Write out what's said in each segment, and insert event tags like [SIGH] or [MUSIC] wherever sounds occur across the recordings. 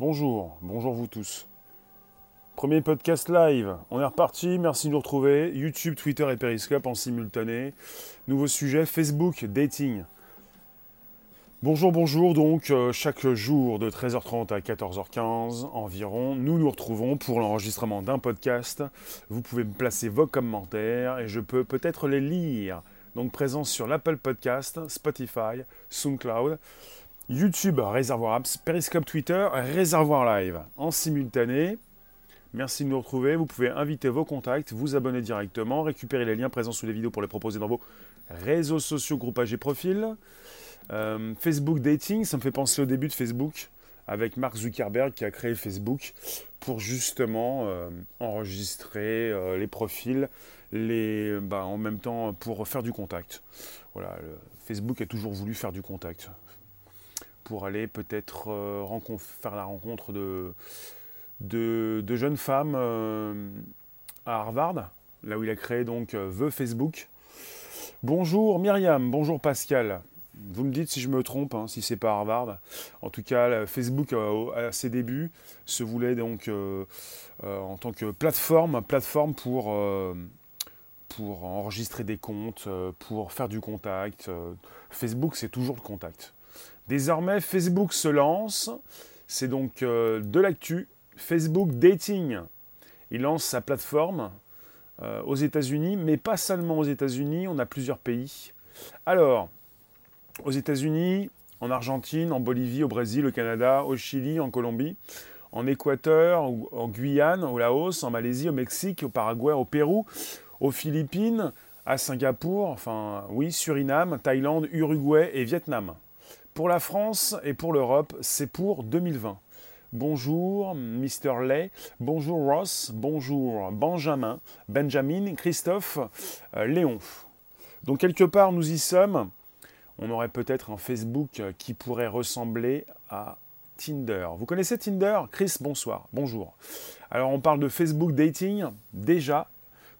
Bonjour, bonjour vous tous. Premier podcast live, on est reparti, merci de nous retrouver. YouTube, Twitter et Periscope en simultané. Nouveau sujet, Facebook, dating. Bonjour, bonjour, donc euh, chaque jour de 13h30 à 14h15 environ, nous nous retrouvons pour l'enregistrement d'un podcast. Vous pouvez me placer vos commentaires et je peux peut-être les lire. Donc présence sur l'Apple Podcast, Spotify, SoundCloud. YouTube, Réservoir Apps, Periscope Twitter, Réservoir Live en simultané. Merci de nous retrouver. Vous pouvez inviter vos contacts, vous abonner directement, récupérer les liens présents sous les vidéos pour les proposer dans vos réseaux sociaux, groupages et profils. Euh, Facebook Dating, ça me fait penser au début de Facebook avec Mark Zuckerberg qui a créé Facebook pour justement euh, enregistrer euh, les profils, les, bah, en même temps pour faire du contact. Voilà, Facebook a toujours voulu faire du contact pour aller peut-être euh, faire la rencontre de, de, jeunes femmes euh, à Harvard, là où il a créé donc euh, The Facebook. Bonjour Myriam, bonjour Pascal. Vous me dites si je me trompe, hein, si c'est pas Harvard. En tout cas, Facebook à ses débuts se voulait donc en tant que plateforme, plateforme pour, pour enregistrer des comptes, pour faire du contact. Facebook, c'est toujours le contact. Désormais, Facebook se lance. C'est donc euh, de l'actu. Facebook Dating. Il lance sa plateforme euh, aux États-Unis, mais pas seulement aux États-Unis, on a plusieurs pays. Alors, aux États-Unis, en Argentine, en Bolivie, au Brésil, au Canada, au Chili, en Colombie, en Équateur, en Guyane, au Laos, en Malaisie, au Mexique, au Paraguay, au Pérou, aux Philippines, à Singapour, enfin oui, Suriname, Thaïlande, Uruguay et Vietnam. Pour la France et pour l'Europe, c'est pour 2020. Bonjour Mr. Lay, bonjour Ross, bonjour Benjamin, Benjamin, Christophe, euh, Léon. Donc quelque part nous y sommes. On aurait peut-être un Facebook qui pourrait ressembler à Tinder. Vous connaissez Tinder? Chris, bonsoir, bonjour. Alors on parle de Facebook Dating déjà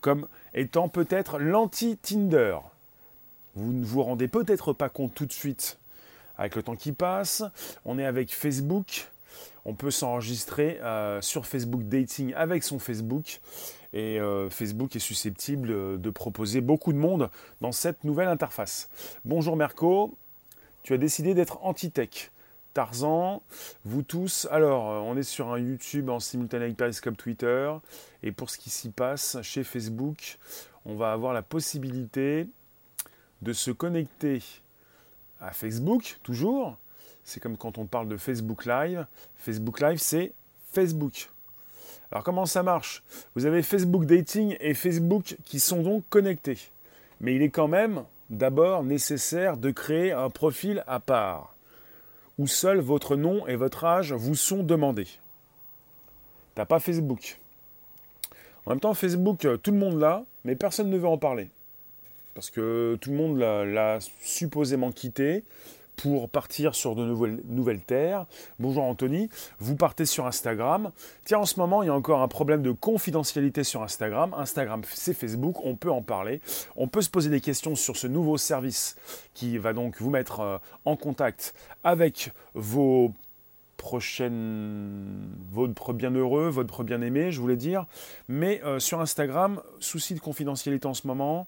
comme étant peut-être l'anti-Tinder. Vous ne vous rendez peut-être pas compte tout de suite avec le temps qui passe. On est avec Facebook. On peut s'enregistrer euh, sur Facebook Dating avec son Facebook. Et euh, Facebook est susceptible de proposer beaucoup de monde dans cette nouvelle interface. Bonjour Merco, tu as décidé d'être anti-tech. Tarzan, vous tous. Alors, euh, on est sur un YouTube en simultané avec Periscope Twitter. Et pour ce qui s'y passe chez Facebook, on va avoir la possibilité de se connecter Facebook, toujours. C'est comme quand on parle de Facebook Live. Facebook Live, c'est Facebook. Alors comment ça marche? Vous avez Facebook Dating et Facebook qui sont donc connectés. Mais il est quand même d'abord nécessaire de créer un profil à part, où seul votre nom et votre âge vous sont demandés. T'as pas Facebook. En même temps, Facebook, tout le monde l'a, mais personne ne veut en parler parce que tout le monde l'a supposément quitté pour partir sur de nouvelles, terres. Bonjour Anthony, vous partez sur Instagram. Tiens, en ce moment, il y a encore un problème de confidentialité sur Instagram. Instagram, c'est Facebook, on peut en parler. On peut se poser des questions sur ce nouveau service qui va donc vous mettre euh, en contact avec vos prochaines, votre bienheureux, votre bien-aimé, je voulais dire. Mais euh, sur Instagram, souci de confidentialité en ce moment,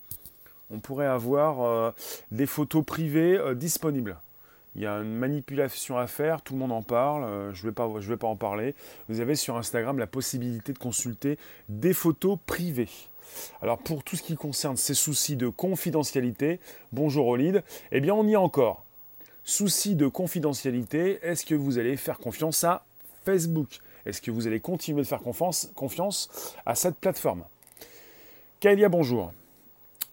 on pourrait avoir euh, des photos privées euh, disponibles. Il y a une manipulation à faire, tout le monde en parle, euh, je ne vais, pas, en parler. Vous avez sur Instagram la possibilité de consulter des photos privées. Alors pour tout ce qui concerne ces soucis de confidentialité, bonjour Olide, eh bien on y est encore. Soucis de confidentialité, est-ce que vous allez faire confiance à Facebook? Est-ce que vous allez continuer de faire confiance, confiance à cette plateforme? Kaelia, bonjour.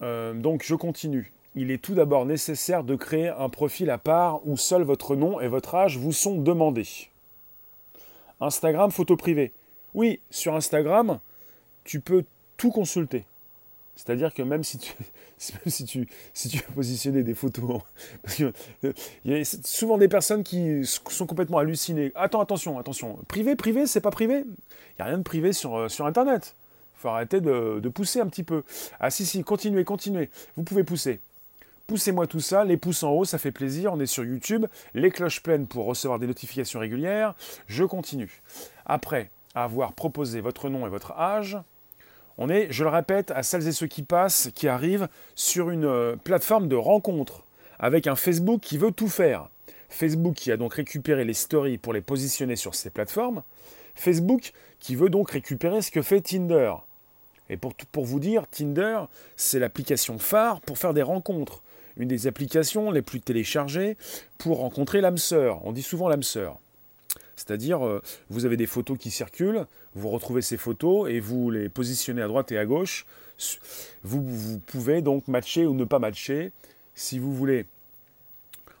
Euh, donc je continue. Il est tout d'abord nécessaire de créer un profil à part où seul votre nom et votre âge vous sont demandés. Instagram photo privée. Oui, sur Instagram, tu peux tout consulter. C'est-à-dire que même si tu, [LAUGHS] si as positionné des photos, [LAUGHS] parce qu'il y a souvent des personnes qui sont complètement hallucinées. Attends, attention, attention. Privé, privé, c'est pas privé. Il n'y a rien de privé sur, euh, sur Internet faut arrêter de, pousser un petit peu. Ah si, si, continuez, continuez. Vous pouvez pousser. Poussez-moi tout ça, les pouces en haut, ça fait plaisir, on est sur YouTube, les cloches pleines pour recevoir des notifications régulières. Je continue. Après avoir proposé votre nom et votre âge, on est, je le répète, à celles et ceux qui passent, qui arrivent sur une euh, plateforme de rencontre avec un Facebook qui veut tout faire. Facebook qui a donc récupéré les stories pour les positionner sur ces plateformes. Facebook qui veut donc récupérer ce que fait Tinder. Et pour, vous dire, Tinder, c'est l'application phare pour faire des rencontres. Une des applications les plus téléchargées pour rencontrer l'âme sœur. On dit souvent l'âme sœur. C'est-à-dire, euh, vous avez des photos qui circulent, vous retrouvez ces photos et vous les positionnez à droite et à gauche. Vous, vous pouvez donc matcher ou ne pas matcher. Si vous voulez,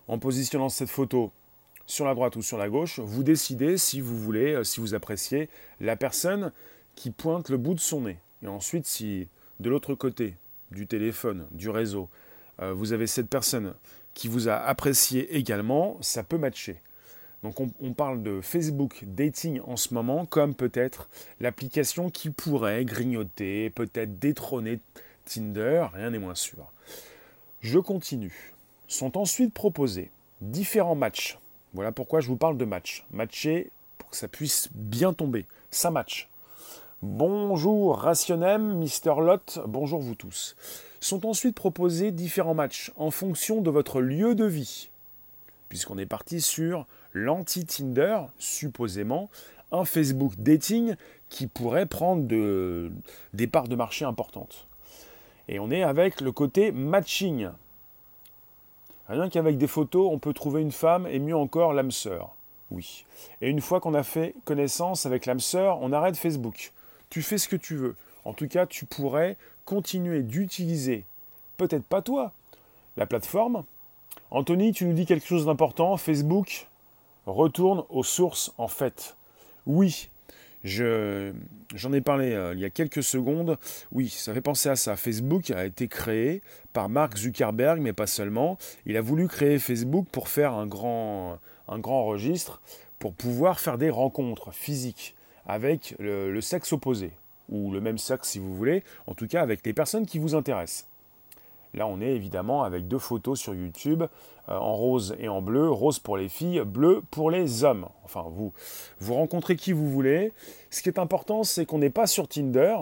en positionnant cette photo sur la droite ou sur la gauche, vous décidez si vous voulez, euh, si vous appréciez la personne qui pointe le bout de son nez. Et ensuite, si de l'autre côté du téléphone, du réseau, euh, vous avez cette personne qui vous a apprécié également, ça peut matcher. Donc on, parle de Facebook Dating en ce moment comme peut-être l'application qui pourrait grignoter, peut-être détrôner Tinder, rien n'est moins sûr. Je continue. Sont ensuite proposés différents matchs. Voilà pourquoi je vous parle de match. Matcher pour que ça puisse bien tomber. Ça match. Bonjour Rationem, Mister Lot, bonjour vous tous. Sont ensuite proposés différents matchs en fonction de votre lieu de vie. Puisqu'on est parti sur l'anti-Tinder, supposément, un Facebook dating qui pourrait prendre des parts de marché importantes. Et on est avec le côté matching. Rien qu'avec des photos, on peut trouver une femme et mieux encore l'âme sœur. Oui. Et une fois qu'on a fait connaissance avec l'âme sœur, on arrête Facebook tu fais ce que tu veux. En tout cas, tu pourrais continuer d'utiliser, peut-être pas toi, la plateforme. Anthony, tu nous dis quelque chose d'important. Facebook retourne aux sources en fait. Oui, j'en ai parlé euh, il y a quelques secondes. Oui, ça fait penser à ça. Facebook a été créé par Mark Zuckerberg, mais pas seulement. Il a voulu créer Facebook pour faire un grand, un grand registre, pour pouvoir faire des rencontres physiques avec le, sexe opposé, ou le même sexe si vous voulez, en tout cas avec les personnes qui vous intéressent. Là, on est évidemment avec deux photos sur YouTube, euh, en rose et en bleu, rose pour les filles, bleu pour les hommes. Enfin, vous, vous rencontrez qui vous voulez. Ce qui est important, c'est qu'on n'est pas sur Tinder,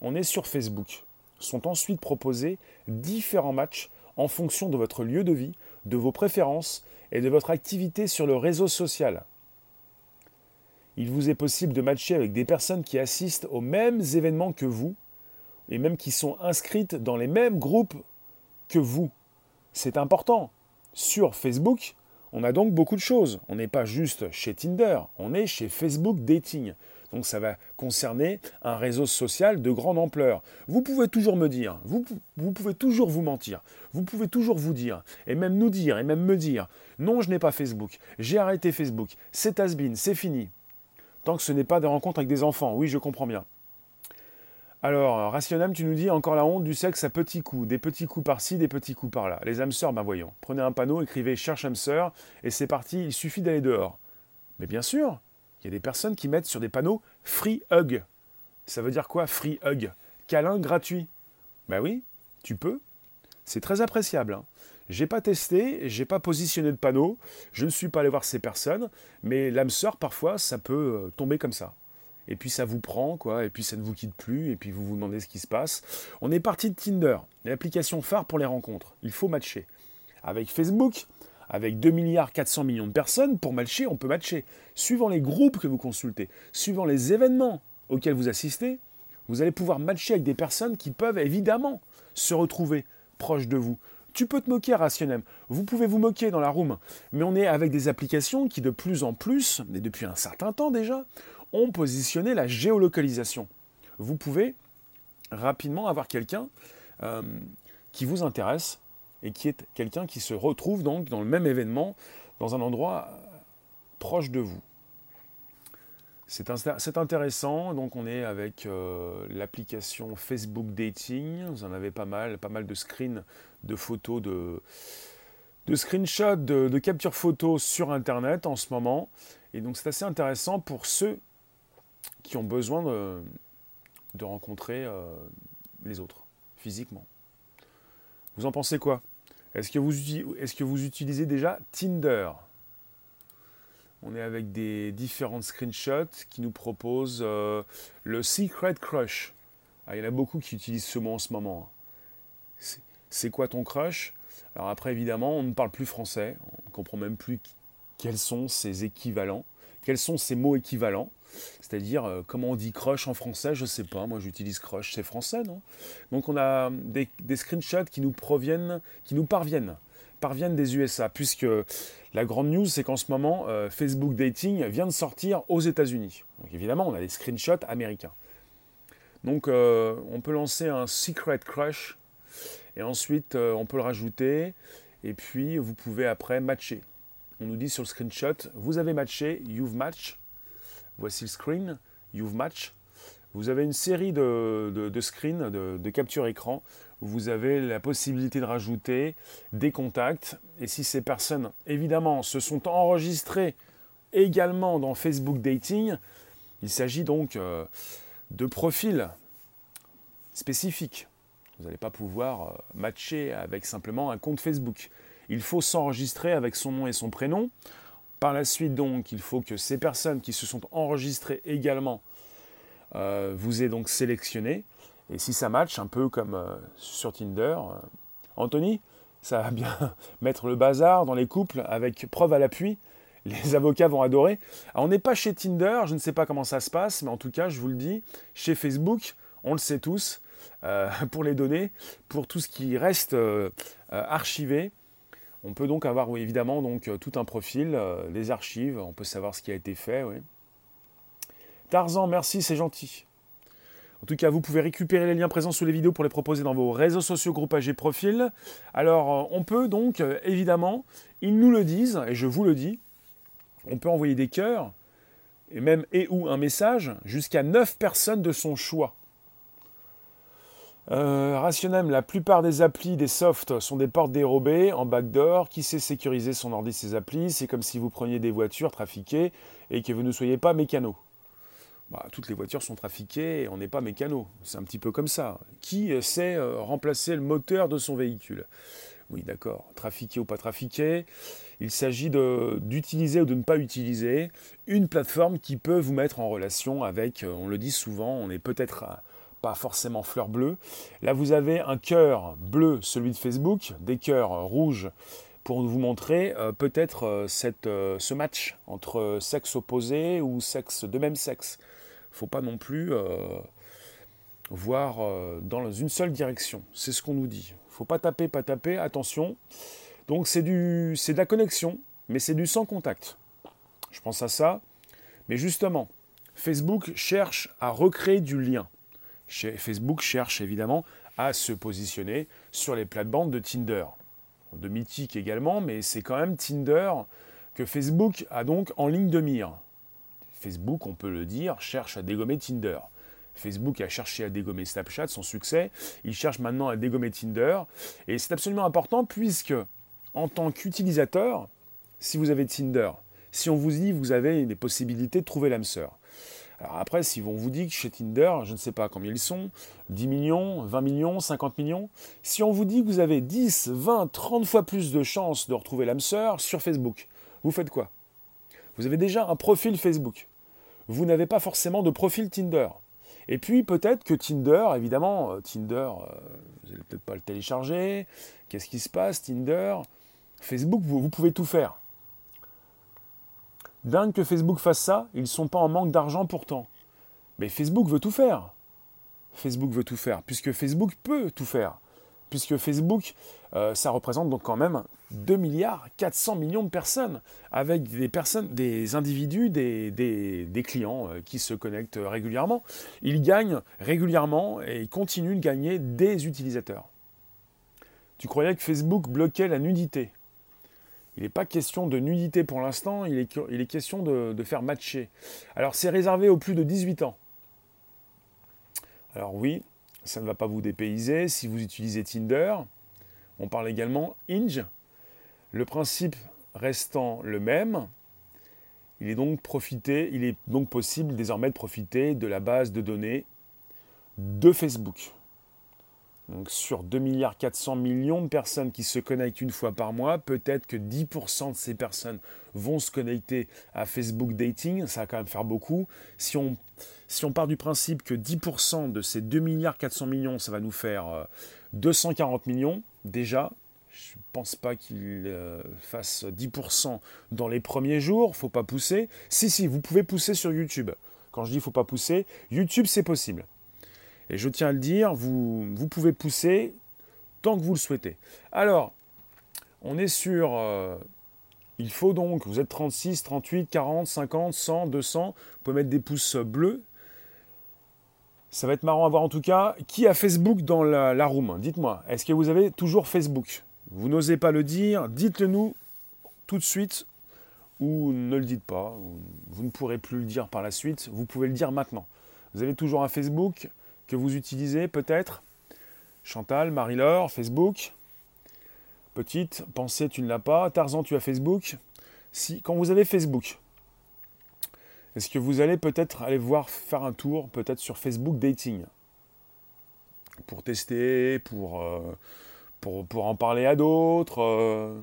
on est sur Facebook. Sont ensuite proposés différents matchs en fonction de votre lieu de vie, de vos préférences et de votre activité sur le réseau social il vous est possible de matcher avec des personnes qui assistent aux mêmes événements que vous, et même qui sont inscrites dans les mêmes groupes que vous. C'est important. Sur Facebook, on a donc beaucoup de choses. On n'est pas juste chez Tinder, on est chez Facebook Dating. Donc ça va concerner un réseau social de grande ampleur. Vous pouvez toujours me dire, vous, pouvez toujours vous mentir, vous pouvez toujours vous dire, et même nous dire, et même me dire, non, je n'ai pas Facebook, j'ai arrêté Facebook, c'est has c'est fini tant que ce n'est pas des rencontres avec des enfants. Oui, je comprends bien. Alors, Rationam, tu nous dis encore la honte du sexe à petits coups, des petits coups par-ci, des petits coups par-là. Les âmes sœurs, ben voyons. Prenez un panneau, écrivez cherche âme sœur, et c'est parti, il suffit d'aller dehors. Mais bien sûr, il y a des personnes qui mettent sur des panneaux free hug. Ça veut dire quoi, free hug Câlin gratuit. Ben oui, tu peux. C'est très appréciable. Hein. J'ai pas testé, j'ai pas positionné de panneau, je ne suis pas allé voir ces personnes, mais l'âme sœur, parfois, ça peut euh, tomber comme ça. Et puis ça vous prend, quoi, et puis ça ne vous quitte plus, et puis vous vous demandez ce qui se passe. On est parti de Tinder, l'application phare pour les rencontres. Il faut matcher. Avec Facebook, avec 2 milliards 400 millions de personnes, pour matcher, on peut matcher. Suivant les groupes que vous consultez, suivant les événements auxquels vous assistez, vous allez pouvoir matcher avec des personnes qui peuvent évidemment se retrouver proches de vous. Tu peux te moquer, Rationem. Vous pouvez vous moquer dans la room. Mais on est avec des applications qui, de plus en plus, et depuis un certain temps déjà, ont positionné la géolocalisation. Vous pouvez rapidement avoir quelqu'un euh, qui vous intéresse et qui est quelqu'un qui se retrouve donc dans le même événement, dans un endroit proche de vous. C'est intéressant, donc on est avec euh, l'application Facebook Dating, vous en avez pas mal, pas mal de screens, de photos, de, screenshots, de, captures photos sur Internet en ce moment. Et donc c'est assez intéressant pour ceux qui ont besoin de, rencontrer euh, les autres, physiquement. Vous en pensez quoi? Est-ce que vous utilisez déjà Tinder? On est avec des différents screenshots qui nous proposent euh, le Secret Crush. Ah, il y en a beaucoup qui utilisent ce mot en ce moment. C'est quoi ton crush? Alors après, évidemment, on ne parle plus français. On ne comprend même plus quels sont ces équivalents, quels sont ces mots équivalents? C'est-à-dire, euh, comment on dit crush en français, je ne sais pas. Moi, j'utilise crush, c'est français, non? Donc, on a des, screenshots qui nous proviennent, qui nous parviennent, parviennent des USA, puisque la grande news, c'est qu'en ce moment, euh, Facebook Dating vient de sortir aux États-Unis. Donc, évidemment, on a des screenshots américains. Donc, euh, on peut lancer un secret crush, et ensuite, on peut le rajouter, et puis vous pouvez après matcher. On nous dit sur le screenshot, vous avez matché, you've matched Voici le screen, You've Match. Vous avez une série de, de, screens, de, de capture écran, vous avez la possibilité de rajouter des contacts. Et si ces personnes, évidemment, se sont enregistrées également dans Facebook Dating, il s'agit donc euh, de profils spécifiques. Vous n'allez pas pouvoir euh, matcher avec simplement un compte Facebook. Il faut s'enregistrer avec son nom et son prénom. Par la suite, donc, il faut que ces personnes qui se sont enregistrées également euh, vous aient donc sélectionné. Et si ça match, un peu comme euh, sur Tinder, euh, Anthony, ça va bien [LAUGHS] mettre le bazar dans les couples avec preuve à l'appui. Les [LAUGHS] avocats vont adorer. on n'est pas chez Tinder, je ne sais pas comment ça se passe, mais en tout cas, je vous le dis, chez Facebook, on le sait tous, [LAUGHS] pour les données, pour tout ce qui reste archivé, on peut donc avoir évidemment donc, euh, tout un profil, euh, des archives, on peut savoir ce qui a été fait. Tarzan, merci, c'est gentil. En tout cas, vous pouvez récupérer les liens présents sous les vidéos pour les proposer dans vos réseaux sociaux, groupages et profils. Alors, euh, on peut donc, évidemment, ils nous le disent, et je vous le dis, on peut envoyer des cœurs, et même et ou un message, jusqu'à 9 personnes de son choix. Euh, la plupart des applis, des softs sont des portes dérobées en backdoor. Qui sait sécuriser son ordi, ses applis? C'est comme si vous preniez des voitures trafiquées et que vous ne soyez pas mécano. Bah, toutes les voitures sont trafiquées et on n'est pas mécano. C'est un petit peu comme ça. Qui sait euh, remplacer le moteur de son véhicule? Oui, d'accord. Trafiqué ou pas trafiqué. Il s'agit d'utiliser ou de ne pas utiliser une plateforme qui peut vous mettre en relation avec, euh, on le dit souvent, on est peut-être pas forcément fleur bleue. Là, vous avez un cœur bleu, celui de Facebook, des cœurs rouges pour vous montrer euh, peut-être euh, euh, ce match entre sexe opposé ou sexe de même sexe. Faut pas non plus voir dans une seule direction. C'est ce qu'on nous dit. Faut pas taper, pas taper, attention. Donc c'est de la connexion, mais c'est du sans contact. Je pense à ça. Mais justement, Facebook cherche à recréer du lien. Facebook cherche évidemment à se positionner sur les plates-bandes de Tinder. De Mythique également, mais c'est quand même Tinder que Facebook a donc en ligne de mire. Facebook, on peut le dire, cherche à dégommer Tinder. Facebook a cherché à dégommer Snapchat, son succès. Il cherche maintenant à dégommer Tinder. Et c'est absolument important puisque, en tant qu'utilisateur, si vous avez Tinder, si on vous dit vous avez des possibilités de trouver l'âme sœur, alors après, si on vous dit que chez Tinder, je ne sais pas combien ils sont, 10 millions, 20 millions, 50 millions, si on vous dit que vous avez 10, 20, 30 fois plus de chances de retrouver l'âme sœur sur Facebook, vous faites quoi? Vous avez déjà un profil Facebook. Vous n'avez pas forcément de profil Tinder. Et puis peut-être que Tinder, évidemment, euh, Tinder, euh, vous n'allez peut-être pas le télécharger. Qu'est-ce qui se passe Tinder? Facebook, vous pouvez tout faire. Dingue que Facebook fasse ça, ils ne sont pas en manque d'argent pourtant. Mais Facebook veut tout faire. Facebook veut tout faire, puisque Facebook peut tout faire. Puisque Facebook, euh, ça représente donc quand même 2 milliards 400 millions de personnes, avec des personnes, des individus, des, des, clients euh, qui se connectent régulièrement. Ils gagnent régulièrement et ils continuent de gagner des utilisateurs. Tu croyais que Facebook bloquait la nudité? Il n'est pas question de nudité pour l'instant, il est, question de, faire matcher. Alors c'est réservé aux plus de 18 ans. Alors oui, ça ne va pas vous dépayser si vous utilisez Tinder. On parle également Inge. Le principe restant le même, il est donc, possible désormais de profiter de la base de données de Facebook. Donc sur 2 milliards 400 millions de personnes qui se connectent une fois par mois, peut-être que 10% de ces personnes vont se connecter à Facebook Dating, ça va quand même faire beaucoup. Si on, si on part du principe que 10% de ces 2 milliards 400 millions, ça va nous faire 240 euh, millions, déjà, je ne pense pas qu'il euh, fasse 10% dans les premiers jours, faut pas pousser. Si, si, vous pouvez pousser sur YouTube. Quand je dis faut pas pousser, YouTube c'est possible. Et je tiens à le dire, vous, vous pouvez pousser tant que vous le souhaitez. Alors, on est sur... Euh, il faut donc, vous êtes 36, 38, 40, 50, 100, 200, vous pouvez mettre des pouces bleus. Ça va être marrant à voir en tout cas. Qui a Facebook dans la, room Dites-moi, est-ce que vous avez toujours Facebook? Vous n'osez pas le dire, dites-le nous tout de suite ou ne le dites pas. Vous ne pourrez plus le dire par la suite, vous pouvez le dire maintenant. Vous avez toujours un Facebook que vous utilisez peut-être? Chantal, Marie-Laure, Facebook? Petite, pensée, tu ne l'as pas. Tarzan, tu as Facebook? Si, quand vous avez Facebook, est-ce que vous allez peut-être aller voir faire un tour peut-être sur Facebook Dating? Pour tester, pour, euh, en parler à d'autres euh.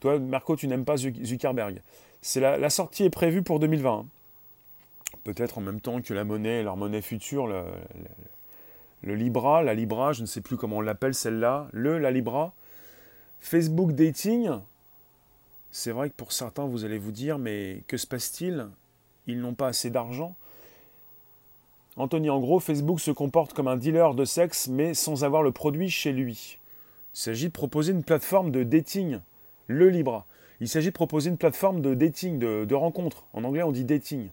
Toi, Marco, tu n'aimes pas Zuckerberg. C'est la, la, sortie est prévue pour 2020 peut-être en même temps que la monnaie, leur monnaie future, le, Libra, la Libra, je ne sais plus comment on l'appelle celle-là, le, la Libra. Facebook Dating, c'est vrai que pour certains, vous allez vous dire, mais que se passe-t-il? Ils n'ont pas assez d'argent. Anthony, en gros, Facebook se comporte comme un dealer de sexe, mais sans avoir le produit chez lui. Il s'agit de proposer une plateforme de dating, le Libra. Il s'agit de proposer une plateforme de dating, de, de rencontre. En anglais, on dit dating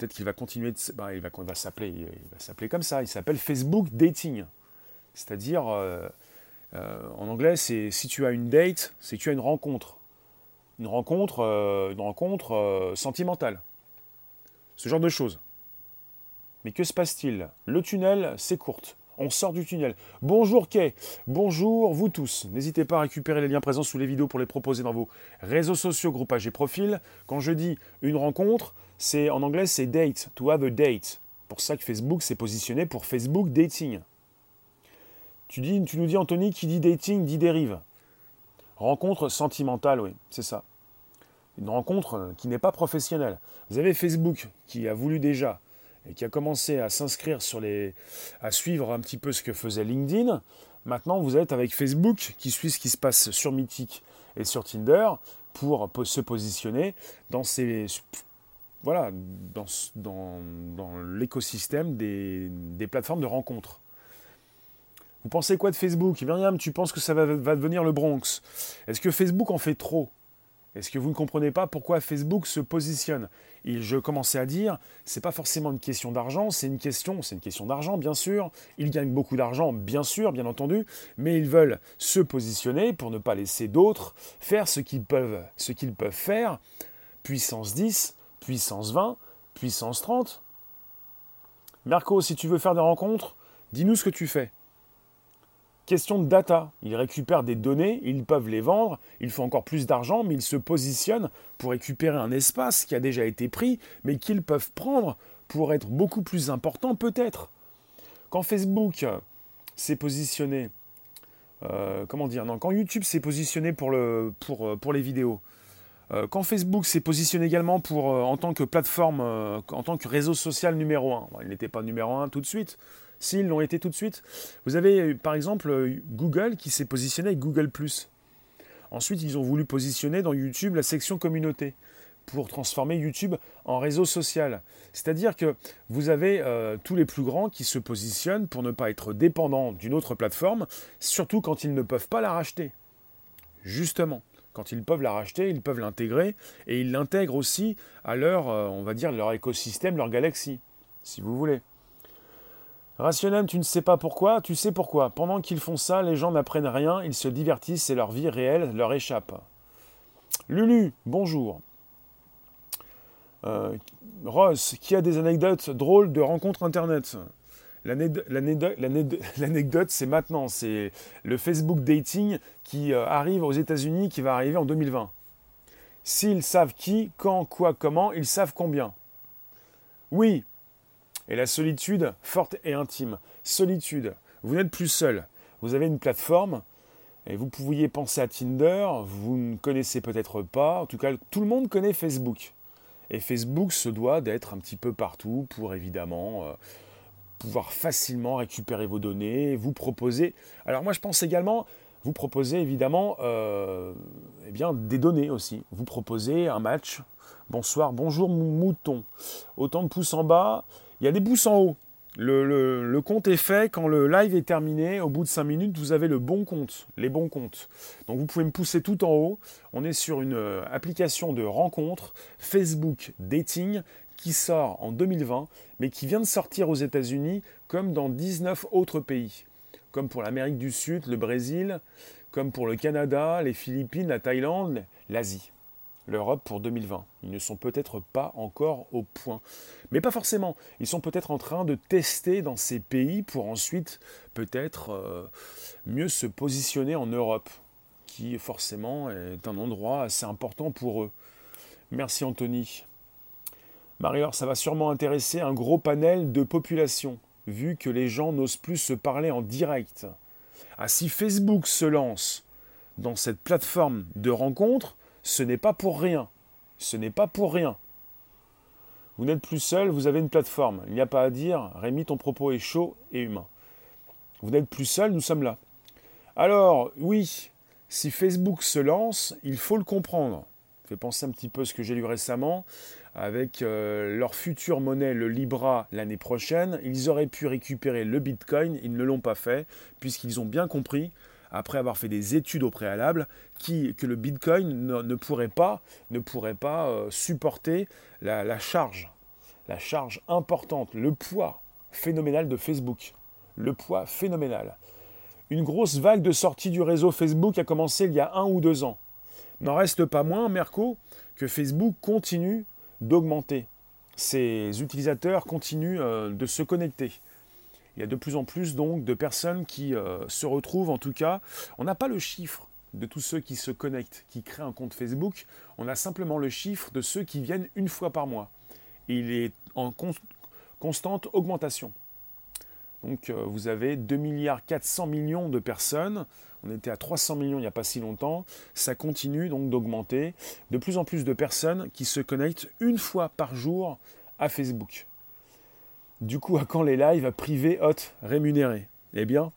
peut-être qu'il va continuer de, bah, il va, s'appeler, comme ça. Il s'appelle Facebook Dating. C'est-à-dire, euh, en anglais, c'est si tu as une date, c'est tu as une rencontre, une rencontre, euh, une rencontre sentimentale. Ce genre de choses. Mais que se passe-t-il? Le tunnel s'écourte. On sort du tunnel. Bonjour Kay, bonjour vous tous. N'hésitez pas à récupérer les liens présents sous les vidéos pour les proposer dans vos réseaux sociaux, groupages et profils. Quand je dis une rencontre, c'est en anglais c'est date, to have a date. Pour ça que Facebook s'est positionné pour Facebook Dating. Tu, nous dis Anthony qui dit dating dit dérive. Rencontre sentimentale, oui, c'est ça. Une rencontre qui n'est pas professionnelle. Vous avez Facebook qui a voulu déjà et qui a commencé à s'inscrire sur les. à suivre un petit peu ce que faisait LinkedIn, maintenant vous êtes avec Facebook qui suit ce qui se passe sur Mythic et sur Tinder pour se positionner dans ces. Voilà, dans, l'écosystème des, plateformes de rencontres. Vous pensez quoi de Facebook? Myriam, tu penses que ça va, devenir le Bronx? Est-ce que Facebook en fait trop? Est-ce que vous ne comprenez pas pourquoi Facebook se positionne? Je commençais à dire, c'est pas forcément une question d'argent, c'est une question, c'est une question d'argent bien sûr. Ils gagnent beaucoup d'argent bien sûr, bien entendu, mais ils veulent se positionner pour ne pas laisser d'autres faire ce qu'ils peuvent, ce peuvent faire. Puissance 10, puissance 20, puissance 30. Marco, si tu veux faire des rencontres, dis-nous ce que tu fais. Question de data. Ils récupèrent des données, ils peuvent les vendre, il faut encore plus d'argent, mais ils se positionnent pour récupérer un espace qui a déjà été pris, mais qu'ils peuvent prendre pour être beaucoup plus important peut-être. Quand Facebook s'est positionné, euh, comment dire, non, quand YouTube s'est positionné pour, euh, les vidéos, euh, quand Facebook s'est positionné également pour, en tant que plateforme, en tant que réseau social numéro un, il n'était pas numéro un tout de suite, S'ils l'ont été tout de suite. Vous avez par exemple Google qui s'est positionné avec Google ⁇ Ensuite, ils ont voulu positionner dans YouTube la section communauté pour transformer YouTube en réseau social. C'est-à-dire que vous avez euh, tous les plus grands qui se positionnent pour ne pas être dépendants d'une autre plateforme, surtout quand ils ne peuvent pas la racheter. Justement, quand ils peuvent la racheter, ils peuvent l'intégrer et ils l'intègrent aussi à leur, euh, on va dire, leur écosystème, leur galaxie, si vous voulez. Rationnel, tu ne sais pas pourquoi, tu sais pourquoi. Pendant qu'ils font ça, les gens n'apprennent rien, ils se divertissent et leur vie réelle leur échappe. Lulu, bonjour. Euh, Ross, qui a des anecdotes drôles de rencontres internet? [LAUGHS] L'anecdote, c'est maintenant, c'est le Facebook dating qui euh, arrive aux États-Unis, qui va arriver en 2020. S'ils savent qui, quand, quoi, comment, ils savent combien. Oui, et la solitude forte et intime. solitude. Vous n'êtes plus seul. Vous avez une plateforme et vous pouviez penser à Tinder, vous ne connaissez peut-être pas, en tout cas tout le monde connaît Facebook. Et Facebook se doit d'être un petit peu partout pour évidemment euh, pouvoir facilement récupérer vos données, vous proposer. Alors moi je pense également vous proposer évidemment euh, eh bien, des données aussi. Vous proposez un match. Bonsoir, bonjour mouton. Autant de pouces en bas, il y a des pouces en haut. Le, compte est fait. Quand le live est terminé, au bout de 5 minutes, vous avez le bon compte, les bons comptes. Donc vous pouvez me pousser tout en haut. On est sur une euh, application de rencontre Facebook Dating qui sort en 2020, mais qui vient de sortir aux États-Unis comme dans 19 autres pays, comme pour l'Amérique du Sud, le Brésil, comme pour le Canada, les Philippines, la Thaïlande, l'Asie l'Europe pour 2020. Ils ne sont peut-être pas encore au point. Mais pas forcément. Ils sont peut-être en train de tester dans ces pays pour ensuite peut-être euh, mieux se positionner en Europe, qui forcément est un endroit assez important pour eux. Merci Anthony. marie ça va sûrement intéresser un gros panel de population, vu que les gens n'osent plus se parler en direct. Ah, si Facebook se lance dans cette plateforme de rencontre, ce n'est pas pour rien. Ce n'est pas pour rien. Vous n'êtes plus seul, vous avez une plateforme. Il n'y a pas à dire, Rémi, ton propos est chaud et humain. Vous n'êtes plus seul, nous sommes là. Alors, oui, si Facebook se lance, il faut le comprendre. Fait penser un petit peu à ce que j'ai lu récemment. Avec euh, leur future monnaie, le Libra, l'année prochaine, ils auraient pu récupérer le Bitcoin. Ils ne l'ont pas fait, puisqu'ils ont bien compris après avoir fait des études au préalable, qui, que le Bitcoin ne, pourrait pas, ne pourrait pas euh, supporter la, charge, la charge importante, le poids phénoménal de Facebook. Le poids phénoménal. Une grosse vague de sortie du réseau Facebook a commencé il y a un ou deux ans. N'en reste pas moins, Merco, que Facebook continue d'augmenter. Ses utilisateurs continuent euh, de se connecter il y a de plus en plus donc de personnes qui euh, se retrouvent, en tout cas, on n'a pas le chiffre de tous ceux qui se connectent, qui créent un compte Facebook, on a simplement le chiffre de ceux qui viennent une fois par mois. Et il est en constante augmentation. Donc euh, vous avez 2 milliards 400 millions de personnes, on était à 300 millions il n'y a pas si longtemps, ça continue donc d'augmenter, de plus en plus de personnes qui se connectent une fois par jour à Facebook. Du coup, à quand les lives privés, hot, rémunérés Eh bien,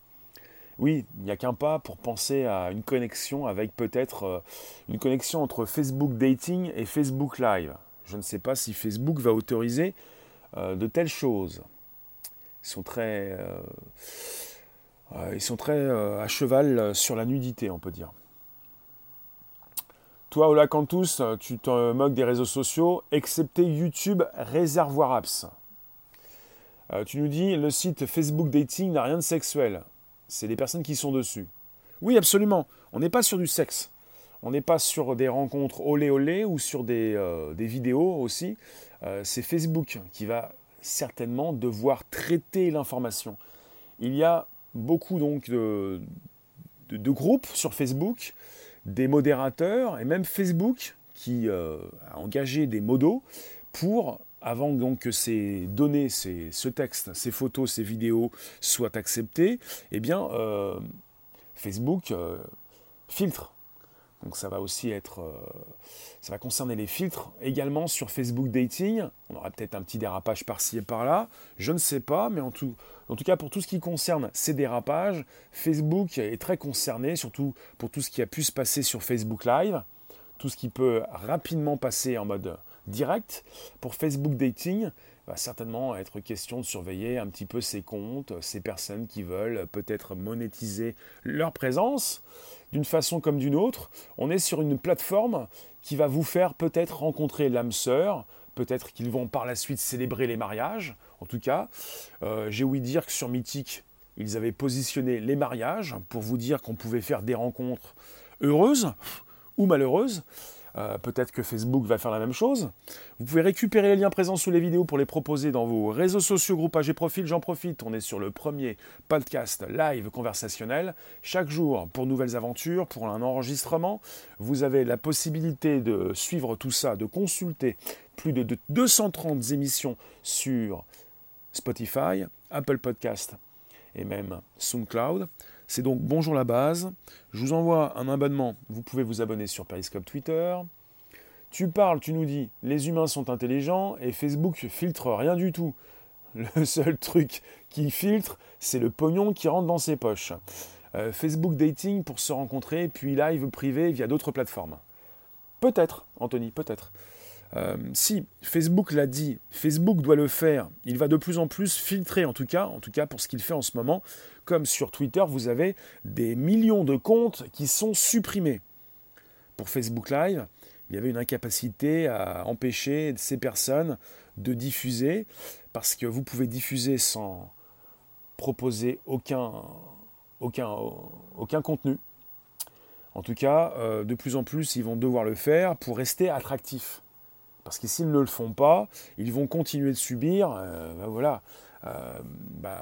oui, il n'y a qu'un pas pour penser à une connexion avec peut-être euh, une connexion entre Facebook Dating et Facebook Live. Je ne sais pas si Facebook va autoriser euh, de telles choses. Ils sont très, euh, ils sont très à cheval sur la nudité, on peut dire. Toi, Ola Cantus, tu te moques des réseaux sociaux, excepté YouTube Réservoir Apps. Euh, tu nous dis, le site Facebook Dating n'a rien de sexuel. C'est les personnes qui sont dessus. Oui, absolument. On n'est pas sur du sexe. On n'est pas sur des rencontres olé olé ou sur des, euh, vidéos aussi. Euh, c'est Facebook qui va certainement devoir traiter l'information. Il y a beaucoup donc de, de, groupes sur Facebook, des modérateurs et même Facebook qui a engagé des modos pour avant donc que ces données, ces, ce texte, ces photos, ces vidéos soient acceptées, eh bien, euh, Facebook euh, filtre. Donc ça va aussi être, euh, ça va concerner les filtres également sur Facebook Dating. On aura peut-être un petit dérapage par-ci et par-là, je ne sais pas, mais en tout, en tout cas pour tout ce qui concerne ces dérapages, Facebook est très concerné, surtout pour tout ce qui a pu se passer sur Facebook Live, tout ce qui peut rapidement passer en mode direct. Pour Facebook Dating, va certainement être question de surveiller un petit peu ces comptes, ces personnes qui veulent peut-être monétiser leur présence d'une façon comme d'une autre. On est sur une plateforme qui va vous faire peut-être rencontrer l'âme sœur, peut-être qu'ils vont par la suite célébrer les mariages. En tout cas, euh, j'ai ouï dire que sur Mythique, ils avaient positionné les mariages pour vous dire qu'on pouvait faire des rencontres heureuses ou malheureuses. Euh, peut-être que Facebook va faire la même chose. Vous pouvez récupérer les liens présents sous les vidéos pour les proposer dans vos réseaux sociaux, groupages et profils. J'en profite, on est sur le premier podcast live conversationnel. Chaque jour, pour nouvelles aventures, pour un enregistrement, vous avez la possibilité de suivre tout ça, de consulter plus de 230 émissions sur Spotify, Apple Podcast et même SoundCloud. C'est donc Bonjour la base. Je vous envoie un abonnement. Vous pouvez vous abonner sur Periscope Twitter. Tu parles, tu nous dis, les humains sont intelligents et Facebook filtre rien du tout. Le [LAUGHS] seul truc qui filtre, c'est le pognon qui rentre dans ses poches. Euh, Facebook dating pour se rencontrer, puis live privé via d'autres plateformes. Peut-être, Anthony, peut-être. Euh, si Facebook l'a dit, Facebook doit le faire. Il va de plus en plus filtrer, en tout cas, pour ce qu'il fait en ce moment. Comme sur Twitter, vous avez des millions de comptes qui sont supprimés. Pour Facebook Live, il y avait une incapacité à empêcher ces personnes de diffuser, parce que vous pouvez diffuser sans proposer aucun contenu. En tout cas, euh, de plus en plus, ils vont devoir le faire pour rester attractifs. Parce que s'ils ne le font pas, ils vont continuer de subir euh, ben voilà, euh, ben,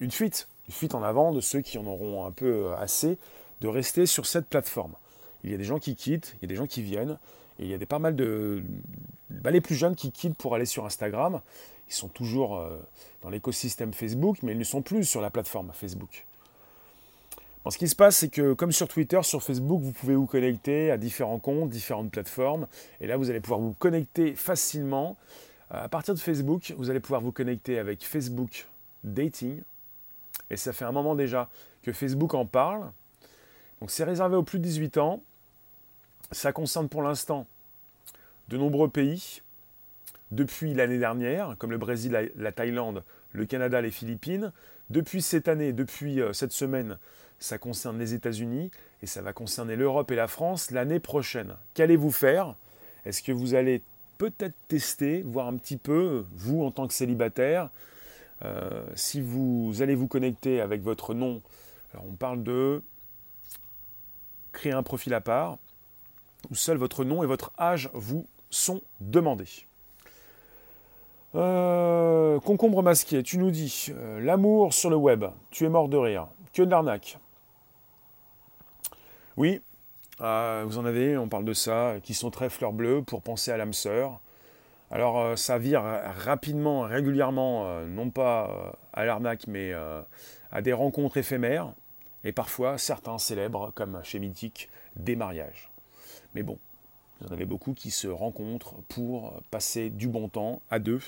une fuite, une fuite en avant de ceux qui en auront un peu assez de rester sur cette plateforme. Il y a des gens qui quittent, il y a des gens qui viennent, et il y a des, pas mal de... Ben, les plus jeunes qui quittent pour aller sur Instagram. Ils sont toujours dans l'écosystème Facebook, mais ils ne sont plus sur la plateforme Facebook ce qui se passe, c'est que comme sur Twitter, sur Facebook, vous pouvez vous connecter à différents comptes, différentes plateformes. Et là, vous allez pouvoir vous connecter facilement. Euh, à partir de Facebook, vous allez pouvoir vous connecter avec Facebook Dating. Et ça fait un moment déjà que Facebook en parle. Donc c'est réservé aux plus de 18 ans. Ça concerne pour l'instant de nombreux pays. Depuis l'année dernière, comme le Brésil, la Thaïlande, le Canada, les Philippines. Depuis cette année, depuis euh, cette semaine, ça concerne les États-Unis et ça va concerner l'Europe et la France l'année prochaine. Qu'allez-vous faire? Est-ce que vous allez peut-être tester, voir un petit peu, vous en tant que célibataire, euh, si vous allez vous connecter avec votre nom, alors on parle de créer un profil à part, où seul votre nom et votre âge vous sont demandés. Euh, concombre masqué, tu nous dis, euh, l'amour sur le web, tu es mort de rire, que de l'arnaque. Oui, euh, vous en avez, on parle de ça, qui sont très fleurs bleues pour penser à l'âme sœur. Alors ça vire rapidement, régulièrement, non pas à l'arnaque, mais à des rencontres éphémères, et parfois certains célèbrent, comme chez Mythique, des mariages. Mais bon, vous en avez beaucoup qui se rencontrent pour passer du bon temps à deux.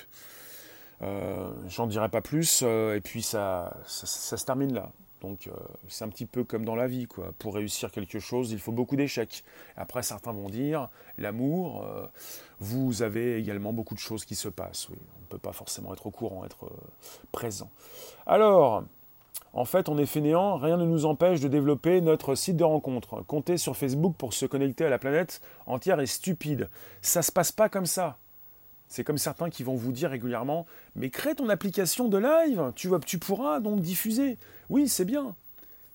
J'en dirai pas plus, et puis ça, ça se termine là. Donc euh, c'est un petit peu comme dans la vie, quoi. Pour réussir quelque chose, il faut beaucoup d'échecs. Après, certains vont dire, l'amour, euh, vous avez également beaucoup de choses qui se passent. Oui. On ne peut pas forcément être au courant, être euh, présent. Alors, en fait, on est fainéant, rien ne nous empêche de développer notre site de rencontre. Compter sur Facebook pour se connecter à la planète entière est stupide. Ça se passe pas comme ça. C'est comme certains qui vont vous dire régulièrement Mais crée ton application de live, tu, vois, tu pourras donc diffuser. Oui, c'est bien.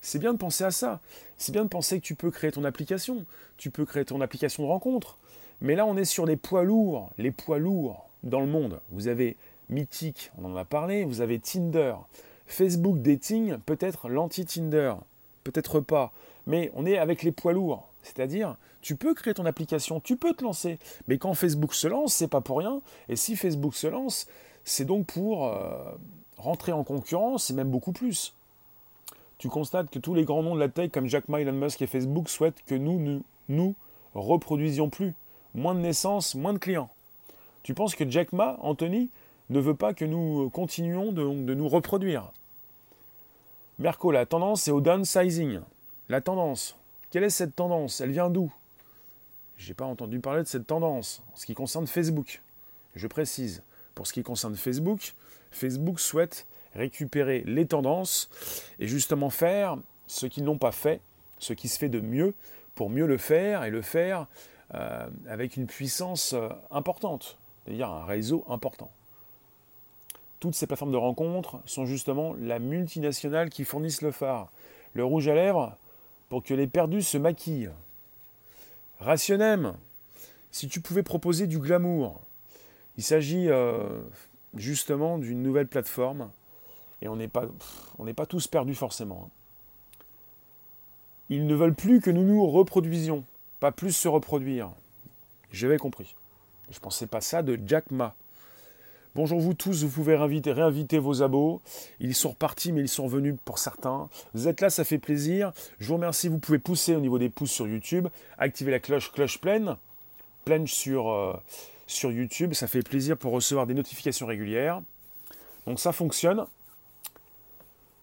C'est bien de penser à ça. C'est bien de penser que tu peux créer ton application. Tu peux créer ton application de rencontre. Mais là, on est sur les poids lourds. Les poids lourds dans le monde. Vous avez Mythique, on en a parlé. Vous avez Tinder. Facebook Dating, peut-être l'anti-Tinder. Peut-être pas. Mais on est avec les poids lourds. C'est-à-dire, tu peux créer ton application, tu peux te lancer. Mais quand Facebook se lance, c'est pas pour rien. Et si Facebook se lance, c'est donc pour euh, rentrer en concurrence et même beaucoup plus. Tu constates que tous les grands noms de la tech comme Jack Ma, Elon Musk et Facebook souhaitent que nous ne nous, reproduisions plus. Moins de naissances, moins de clients. Tu penses que Jack Ma, Anthony, ne veut pas que nous continuions de, nous reproduire Merco, la tendance est au downsizing. La tendance, quelle est cette tendance? Elle vient d'où? Je n'ai pas entendu parler de cette tendance en ce qui concerne Facebook. Je précise, pour ce qui concerne Facebook, Facebook souhaite récupérer les tendances et justement faire ce qu'ils n'ont pas fait, ce qui se fait de mieux, pour mieux le faire et le faire euh, avec une puissance euh, importante, c'est-à-dire un réseau important. Toutes ces plateformes de rencontres sont justement la multinationale qui fournissent le phare. Le rouge à lèvres, pour que les perdus se maquillent. Rationem, si tu pouvais proposer du glamour, il s'agit euh, justement d'une nouvelle plateforme et on n'est pas, pas tous perdus forcément. Ils ne veulent plus que nous nous reproduisions, pas plus se reproduire. J'avais compris. Je ne pensais pas ça de Jack Ma. Bonjour vous tous, vous pouvez réinviter, réinviter vos abos. Ils sont repartis, mais ils sont revenus pour certains. Vous êtes là, ça fait plaisir. Je vous remercie, vous pouvez pousser au niveau des pouces sur YouTube, activer la cloche, cloche pleine, pleine sur, euh, sur YouTube, ça fait plaisir pour recevoir des notifications régulières. Donc ça fonctionne.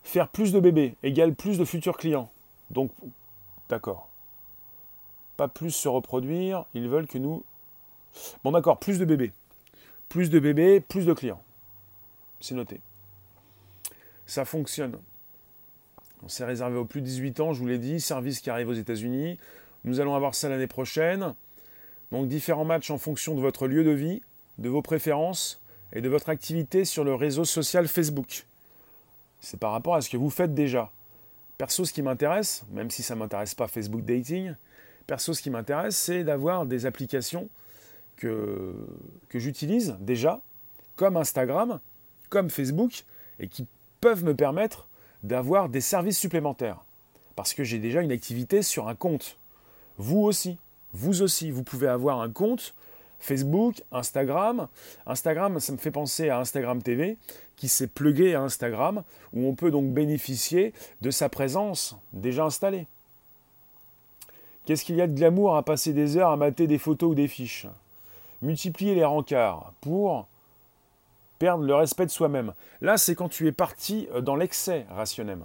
Faire plus de bébés égale plus de futurs clients. Donc, d'accord. Pas plus se reproduire, ils veulent que nous... Bon d'accord, plus de bébés. Plus de bébés, plus de clients. C'est noté. Ça fonctionne. C'est réservé aux plus de 18 ans, je vous l'ai dit, service qui arrive aux États-Unis. Nous allons avoir ça l'année prochaine. Donc différents matchs en fonction de votre lieu de vie, de vos préférences et de votre activité sur le réseau social Facebook. C'est par rapport à ce que vous faites déjà. Perso, ce qui m'intéresse, même si ça ne m'intéresse pas Facebook Dating, perso, ce qui m'intéresse, c'est d'avoir des applications que, j'utilise déjà, comme Instagram, comme Facebook, et qui peuvent me permettre d'avoir des services supplémentaires. Parce que j'ai déjà une activité sur un compte. Vous aussi, vous aussi, vous pouvez avoir un compte Facebook, Instagram. Instagram, ça me fait penser à Instagram TV, qui s'est plugué à Instagram, où on peut donc bénéficier de sa présence déjà installée. Qu'est-ce qu'il y a de glamour à passer des heures à mater des photos ou des fiches? Multiplier les rencarts pour perdre le respect de soi-même. Là, c'est quand tu es parti euh, dans l'excès rationnel.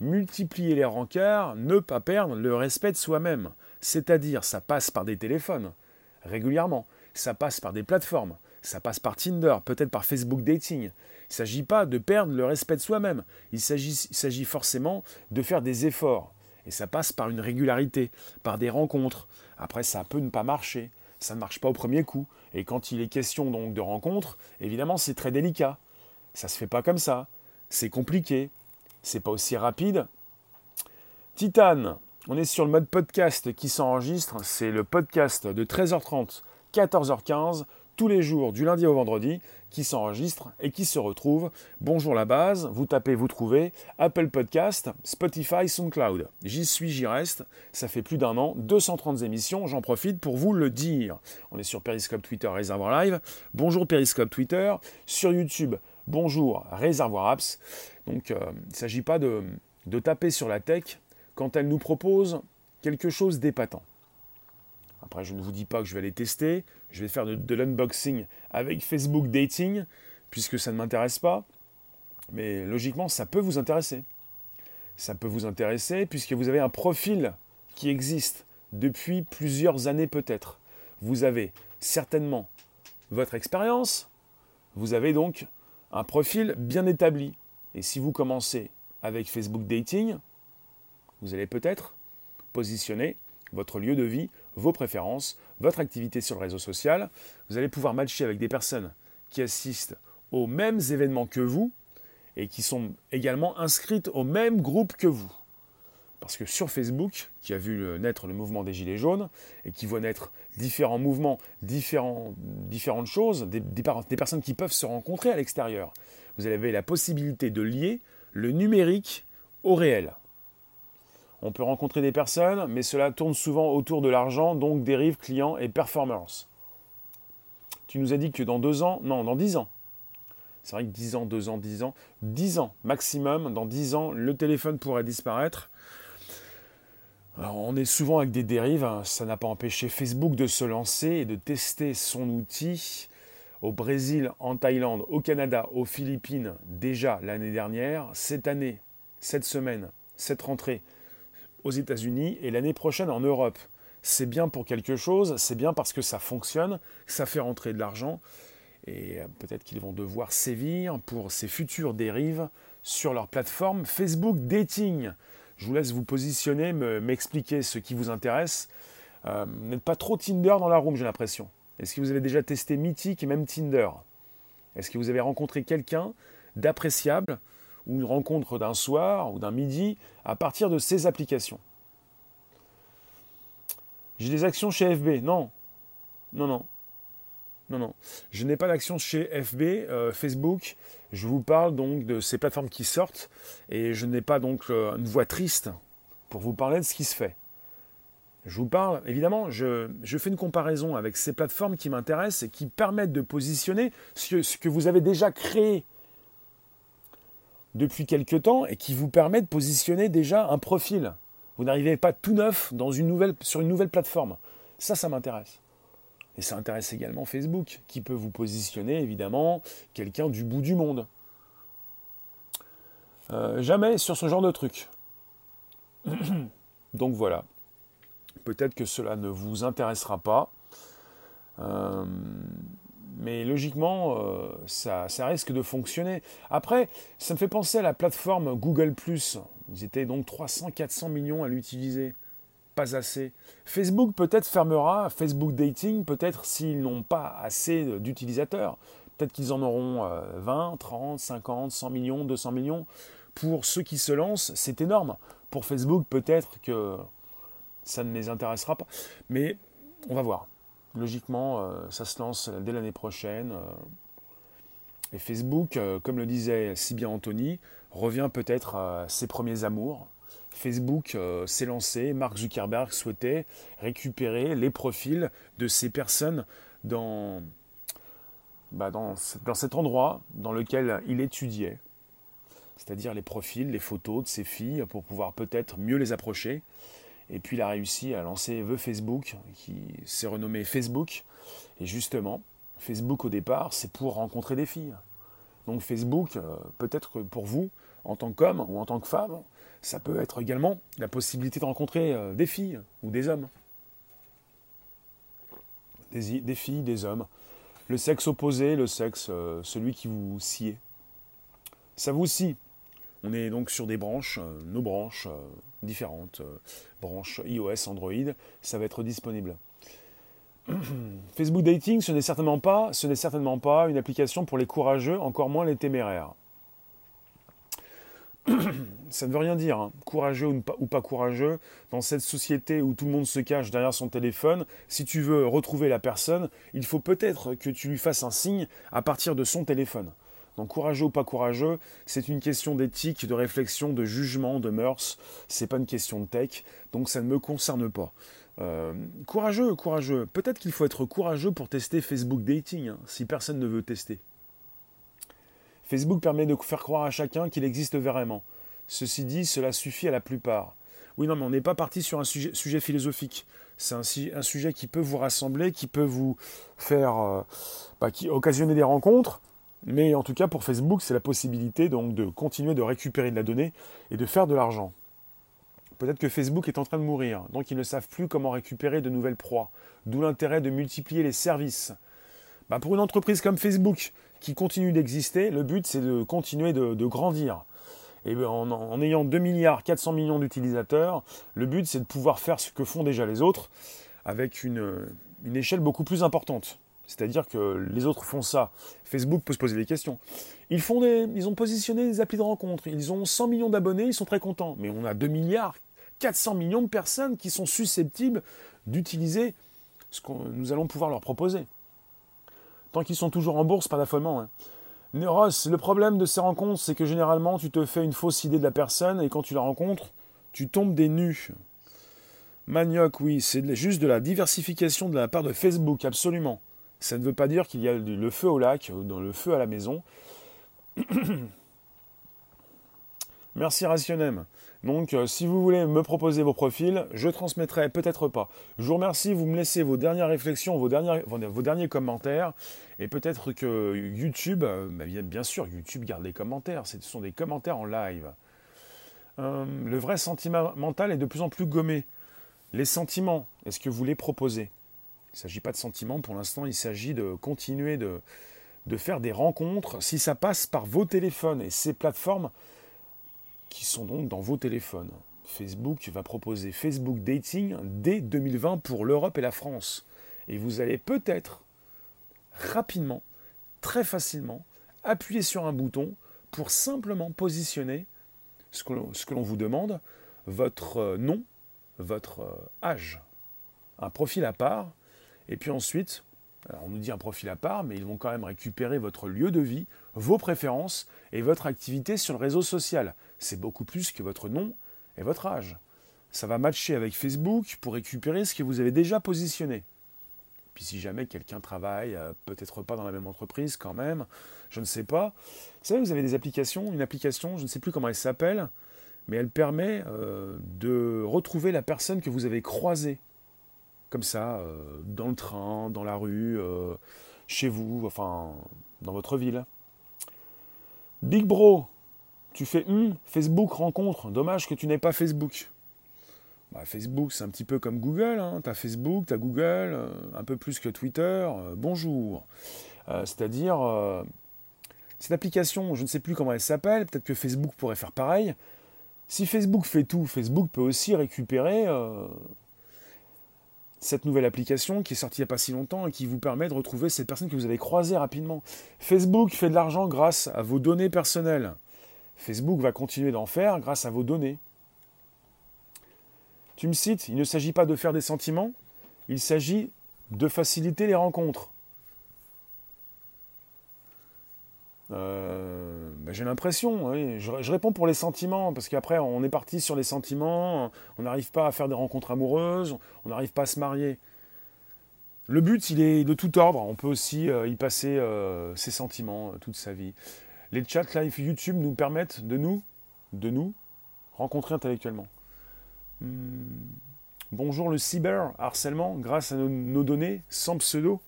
Multiplier les rencarts, ne pas perdre le respect de soi-même. C'est-à-dire, ça passe par des téléphones, régulièrement. Ça passe par des plateformes. Ça passe par Tinder, peut-être par Facebook Dating. Il ne s'agit pas de perdre le respect de soi-même. Il s'agit forcément de faire des efforts. Et ça passe par une régularité, par des rencontres. Après, ça peut ne pas marcher ça ne marche pas au premier coup. Et quand il est question donc de rencontre, évidemment, c'est très délicat. Ça se fait pas comme ça. C'est compliqué. C'est pas aussi rapide. Titane, on est sur le mode podcast qui s'enregistre. C'est le podcast de 13h30, 14h15 tous les jours du lundi au vendredi qui s'enregistre et qui se retrouve. Bonjour la base, vous tapez, vous trouvez Apple Podcast, Spotify, SoundCloud. J'y suis, j'y reste. Ça fait plus d'un an, 230 émissions, j'en profite pour vous le dire. On est sur Periscope Twitter, Réservoir Live. Bonjour Periscope Twitter. Sur YouTube, bonjour Réservoir Apps. Donc euh, il ne s'agit pas de, de taper sur la tech quand elle nous propose quelque chose d'épatant. Après, je ne vous dis pas que je vais les tester. Je vais faire de, l'unboxing avec Facebook Dating, puisque ça ne m'intéresse pas. Mais logiquement, ça peut vous intéresser. Ça peut vous intéresser puisque vous avez un profil qui existe depuis plusieurs années peut-être. Vous avez certainement votre expérience. Vous avez donc un profil bien établi. Et si vous commencez avec Facebook Dating, vous allez peut-être positionner votre lieu de vie vos préférences, votre activité sur le réseau social. Vous allez pouvoir matcher avec des personnes qui assistent aux mêmes événements que vous et qui sont également inscrites au même groupe que vous. Parce que sur Facebook, qui a vu naître le mouvement des Gilets jaunes, et qui voit naître différents mouvements, différentes choses, des, des personnes qui peuvent se rencontrer à l'extérieur, vous avez la possibilité de lier le numérique au réel. On peut rencontrer des personnes, mais cela tourne souvent autour de l'argent, donc dérive client et performance. Tu nous as dit que dans deux ans, non, dans dix ans. C'est vrai que dix ans, deux ans, dix ans, dix ans maximum, dans dix ans, le téléphone pourrait disparaître. on est souvent avec des dérives, hein. ça n'a pas empêché Facebook de se lancer et de tester son outil au Brésil, en Thaïlande, au Canada, aux Philippines déjà l'année dernière. Cette année, cette semaine, cette rentrée, aux États-Unis et l'année prochaine en Europe. C'est bien pour quelque chose, c'est bien parce que ça fonctionne, ça fait rentrer de l'argent, et euh, peut-être qu'ils vont devoir sévir pour ces futures dérives sur leur plateforme Facebook Dating. Je vous laisse vous positionner, m'expliquer ce qui vous intéresse. Euh, n'êtes pas trop Tinder dans la room, j'ai l'impression. Est-ce que vous avez déjà testé Mythic et même Tinder? Est-ce que vous avez rencontré quelqu'un d'appréciable ou une rencontre d'un soir ou d'un midi à partir de ces applications. J'ai des actions chez FB Non. Non, non. Non, non. Je n'ai pas d'actions chez FB, euh, Facebook. Je vous parle donc de ces plateformes qui sortent et je n'ai pas donc euh, une voix triste pour vous parler de ce qui se fait. Je vous parle, évidemment, je, fais une comparaison avec ces plateformes qui m'intéressent et qui permettent de positionner ce, que vous avez déjà créé depuis quelque temps et qui vous permet de positionner déjà un profil. Vous n'arrivez pas tout neuf sur une nouvelle plateforme. Ça, ça m'intéresse. Et ça intéresse également Facebook, qui peut vous positionner évidemment quelqu'un du bout du monde. Euh, jamais sur ce genre de truc. [COUGHS] Donc voilà. Peut-être que cela ne vous intéressera pas. Euh, mais logiquement, euh, ça, ça, risque de fonctionner. Après, ça me fait penser à la plateforme Google ⁇ Ils étaient donc 300-400 millions à l'utiliser. Pas assez. Facebook peut-être fermera, Facebook Dating peut-être s'ils n'ont pas assez d'utilisateurs. Peut-être qu'ils en auront 20, 30, 50, 100 millions, 200 millions. Pour ceux qui se lancent, c'est énorme. Pour Facebook, peut-être que ça ne les intéressera pas. Mais on va voir. Logiquement, euh, ça se lance dès l'année prochaine. Euh. et Facebook, euh, comme le disait si bien Anthony, revient peut-être à ses premiers amours. Facebook s'est lancé, Mark Zuckerberg souhaitait récupérer les profils de ces personnes dans, bah, dans cet endroit dans lequel il étudiait c'est-à-dire les profils, les photos de ses filles pour pouvoir peut-être mieux les approcher. Et puis il a réussi à lancer The Facebook, qui s'est renommé Facebook. Et justement, Facebook au départ, c'est pour rencontrer des filles. Donc Facebook, euh, peut-être que pour vous, en tant qu'homme ou en tant que femme, ça peut être également la possibilité de rencontrer euh, des filles ou des hommes. Des, filles, des hommes. Le sexe opposé, le sexe, euh, celui qui vous sied. Ça vous scie. On est donc sur des branches, euh, nos branches euh, différentes, euh, branches iOS, Android, ça va être disponible. [CLEARS THROAT] Facebook Dating, ce n'est certainement pas, une application pour les courageux, encore moins les téméraires. [CLEARS THROAT] ça ne veut rien dire, hein. courageux ou pas, courageux, dans cette société où tout le monde se cache derrière son téléphone, si tu veux retrouver la personne, il faut peut-être que tu lui fasses un signe à partir de son téléphone. Courageux ou pas courageux, c'est une question d'éthique, de réflexion, de jugement, de mœurs. C'est pas une question de tech, donc ça ne me concerne pas. Euh, courageux, courageux. Peut-être qu'il faut être courageux pour tester Facebook Dating, hein, si personne ne veut tester. Facebook permet de faire croire à chacun qu'il existe vraiment. Ceci dit, cela suffit à la plupart. Oui, non, mais on n'est pas parti sur un sujet, philosophique. C'est un, sujet qui peut vous rassembler, qui peut vous faire euh, bah, qui, occasionner des rencontres, mais en tout cas, pour Facebook, c'est la possibilité donc de continuer de récupérer de la donnée et de faire de l'argent. Peut-être que Facebook est en train de mourir, donc ils ne savent plus comment récupérer de nouvelles proies. D'où l'intérêt de multiplier les services. Bah, pour une entreprise comme Facebook, qui continue d'exister, le but c'est de continuer de, grandir. Et ben, en, ayant 2 milliards 400 millions d'utilisateurs, le but c'est de pouvoir faire ce que font déjà les autres avec une échelle beaucoup plus importante. C'est-à-dire que les autres font ça. Facebook peut se poser des questions. Ils, font des, ils ont positionné des applis de rencontre. Ils ont 100 millions d'abonnés, ils sont très contents. Mais on a 2 milliards, 400 millions de personnes qui sont susceptibles d'utiliser ce que nous allons pouvoir leur proposer. Tant qu'ils sont toujours en bourse, pas d'affolement. Hein. Ross, le problème de ces rencontres, c'est que généralement, tu te fais une fausse idée de la personne et quand tu la rencontres, tu tombes des nus. Manioc, oui, c'est juste de la diversification de la part de Facebook, absolument. Ça ne veut pas dire qu'il y a le feu au lac, dans le feu à la maison. [COUGHS] Merci Rationem. Donc, euh, si vous voulez me proposer vos profils, je transmettrai, peut-être pas. Je vous remercie, vous me laissez vos dernières réflexions, vos, derniers, vos derniers commentaires, et peut-être que YouTube, euh, bah, bien sûr, YouTube garde les commentaires, ce sont des commentaires en live. Euh, le vrai sentiment mental est de plus en plus gommé. Les sentiments, est-ce que vous les proposez? Il ne s'agit pas de sentiments pour l'instant, il s'agit de continuer de, de faire des rencontres si ça passe par vos téléphones et ces plateformes qui sont donc dans vos téléphones. Facebook va proposer Facebook Dating dès 2020 pour l'Europe et la France. Et vous allez peut-être rapidement, très facilement, appuyer sur un bouton pour simplement positionner ce que l'on vous demande, votre nom, votre âge, un profil à part, et puis ensuite, on nous dit un profil à part, mais ils vont quand même récupérer votre lieu de vie, vos préférences et votre activité sur le réseau social. C'est beaucoup plus que votre nom et votre âge. ça va matcher avec Facebook pour récupérer ce que vous avez déjà positionné. Puis si jamais quelqu'un travaille, euh, peut-être pas dans la même entreprise quand même, je ne sais pas. Vous savez, vous avez des applications, une application, je ne sais plus comment elle s'appelle, mais elle permet euh, de retrouver la personne que vous avez croisée. Comme ça, euh, dans le train, dans la rue, chez vous, enfin, dans votre ville. Big Bro, tu fais hum, Facebook rencontre, dommage que tu n'aies pas Facebook. Bah, Facebook, c'est un petit peu comme Google. Hein. Facebook, tu as Google, euh, un peu plus que Twitter. Euh, bonjour. Euh, c'est-à-dire, cette application, je ne sais plus comment elle s'appelle, peut-être que Facebook pourrait faire pareil. Si Facebook fait tout, Facebook peut aussi récupérer cette nouvelle application qui est sortie il n'y a pas si longtemps et qui vous permet de retrouver cette personne que vous avez croisée rapidement. Facebook fait de l'argent grâce à vos données personnelles. Facebook va continuer d'en faire grâce à vos données. Tu me cites, il ne s'agit pas de faire des sentiments, il s'agit de faciliter les rencontres. Euh, ben, j'ai l'impression, je, réponds pour les sentiments, parce qu'après on est parti sur les sentiments, on n'arrive pas à faire des rencontres amoureuses, on n'arrive pas à se marier. Le but, il est de tout ordre, on peut aussi euh, y passer euh, ses sentiments toute sa vie. Les chats live YouTube nous permettent de nous, de nous rencontrer intellectuellement. Hmm. Bonjour le cyber harcèlement grâce à nos, données sans pseudo.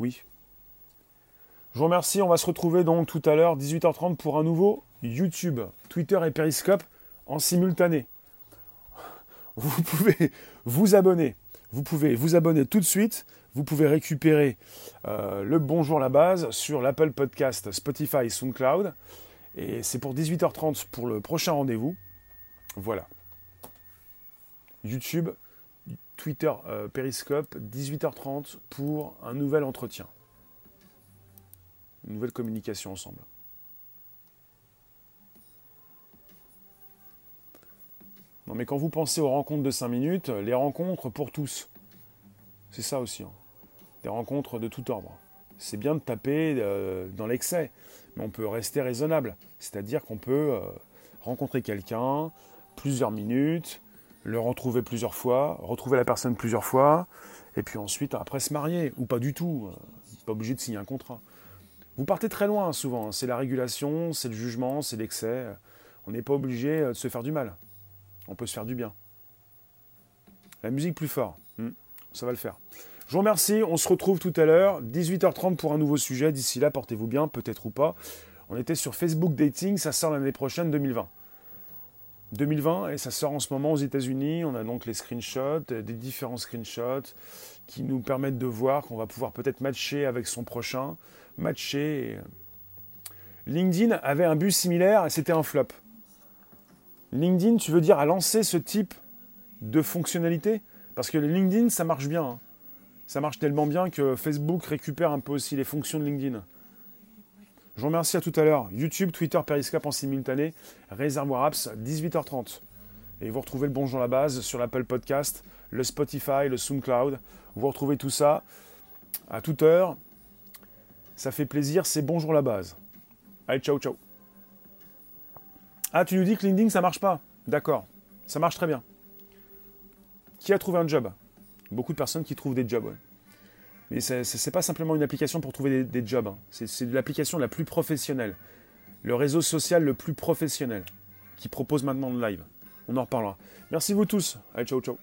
Oui. Je vous remercie. On va se retrouver donc tout à l'heure, 18h30, pour un nouveau YouTube, Twitter et Periscope en simultané. Vous pouvez vous abonner. Vous pouvez vous abonner tout de suite. Vous pouvez récupérer euh, le Bonjour la base sur l'Apple Podcast, Spotify, SoundCloud. Et c'est pour 18h30 pour le prochain rendez-vous. Voilà. YouTube, Twitter, euh, Periscope, 18h30 pour un nouvel entretien. Une nouvelle communication ensemble. Non mais quand vous pensez aux rencontres de 5 minutes, les rencontres pour tous. C'est ça aussi. Hein. Des rencontres de tout ordre. C'est bien de taper euh, dans l'excès, mais on peut rester raisonnable. C'est-à-dire qu'on peut euh, rencontrer quelqu'un plusieurs minutes, le retrouver plusieurs fois, retrouver la personne plusieurs fois, et puis ensuite après se marier, ou pas du tout, euh, pas obligé de signer un contrat. Vous partez très loin souvent, hein. c'est la régulation, c'est le jugement, c'est l'excès. On n'est pas obligé euh, de se faire du mal, on peut se faire du bien. La musique plus fort, hmm. ça va le faire. Je vous remercie, on se retrouve tout à l'heure, 18h30 pour un nouveau sujet. D'ici là, portez-vous bien, peut-être ou pas. On était sur Facebook Dating, ça sort l'année prochaine, 2020. 2020 et ça sort en ce moment aux États-Unis. On a donc les screenshots, des différents screenshots qui nous permettent de voir qu'on va pouvoir peut-être matcher avec son prochain, matcher. LinkedIn avait un but similaire et c'était un flop. LinkedIn, tu veux dire, a lancé ce type de fonctionnalité? Parce que LinkedIn, ça marche bien. Hein. Ça marche tellement bien que Facebook récupère un peu aussi les fonctions de LinkedIn. Je vous remercie à tout à l'heure. YouTube, Twitter, Periscope en simultané. Réservoir Apps, 18h30. Et vous retrouvez le Bonjour la base sur l'Apple Podcast, le Spotify, le SoundCloud. Vous retrouvez tout ça à toute heure. Ça fait plaisir, c'est Bonjour la base. Allez, ciao, ciao. Ah, tu nous dis que LinkedIn, ça marche pas. D'accord, ça marche très bien. Qui a trouvé un job? Beaucoup de personnes qui trouvent des jobs. Mais ce n'est pas simplement une application pour trouver des, jobs. Hein. C'est l'application la plus professionnelle. Le réseau social le plus professionnel qui propose maintenant le live. On en reparlera. Merci vous tous. Allez, ciao, ciao.